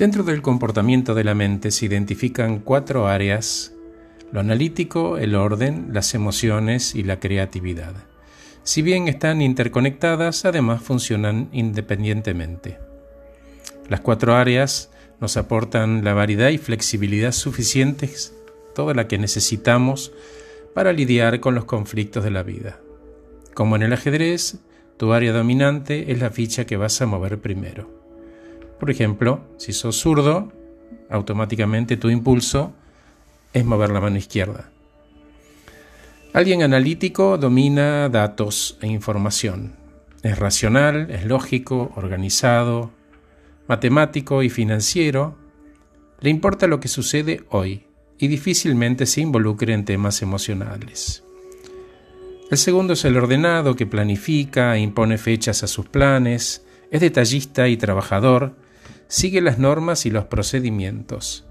Dentro del comportamiento de la mente se identifican cuatro áreas, lo analítico, el orden, las emociones y la creatividad. Si bien están interconectadas, además funcionan independientemente. Las cuatro áreas nos aportan la variedad y flexibilidad suficientes, toda la que necesitamos para lidiar con los conflictos de la vida. Como en el ajedrez, tu área dominante es la ficha que vas a mover primero. Por ejemplo, si sos zurdo, automáticamente tu impulso es mover la mano izquierda. Alguien analítico domina datos e información. Es racional, es lógico, organizado, matemático y financiero. Le importa lo que sucede hoy y difícilmente se involucre en temas emocionales. El segundo es el ordenado que planifica e impone fechas a sus planes, es detallista y trabajador, sigue las normas y los procedimientos,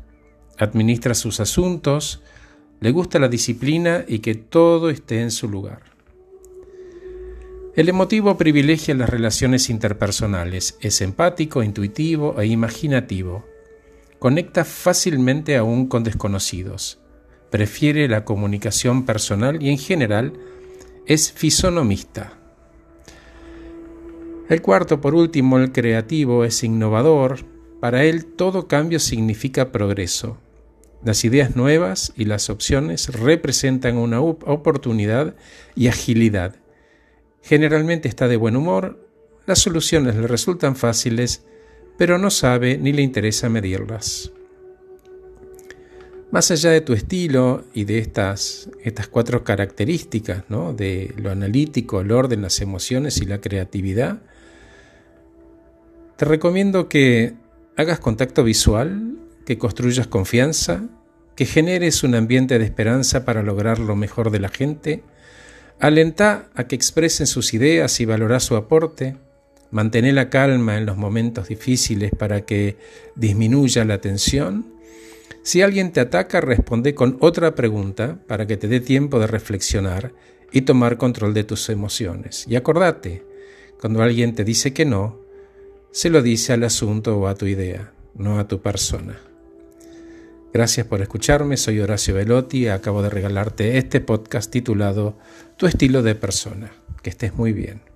administra sus asuntos, le gusta la disciplina y que todo esté en su lugar. El emotivo privilegia las relaciones interpersonales, es empático, intuitivo e imaginativo. Conecta fácilmente aún con desconocidos. Prefiere la comunicación personal y en general es fisonomista. El cuarto, por último, el creativo, es innovador. Para él todo cambio significa progreso. Las ideas nuevas y las opciones representan una oportunidad y agilidad. Generalmente está de buen humor, las soluciones le resultan fáciles, pero no sabe ni le interesa medirlas. Más allá de tu estilo y de estas, estas cuatro características, ¿no? de lo analítico, el orden, las emociones y la creatividad, te recomiendo que hagas contacto visual, que construyas confianza, que generes un ambiente de esperanza para lograr lo mejor de la gente, alenta a que expresen sus ideas y valora su aporte, mantén la calma en los momentos difíciles para que disminuya la tensión. Si alguien te ataca, responde con otra pregunta para que te dé tiempo de reflexionar y tomar control de tus emociones. Y acordate, cuando alguien te dice que no, se lo dice al asunto o a tu idea, no a tu persona. Gracias por escucharme, soy Horacio Velotti y acabo de regalarte este podcast titulado Tu estilo de persona. Que estés muy bien.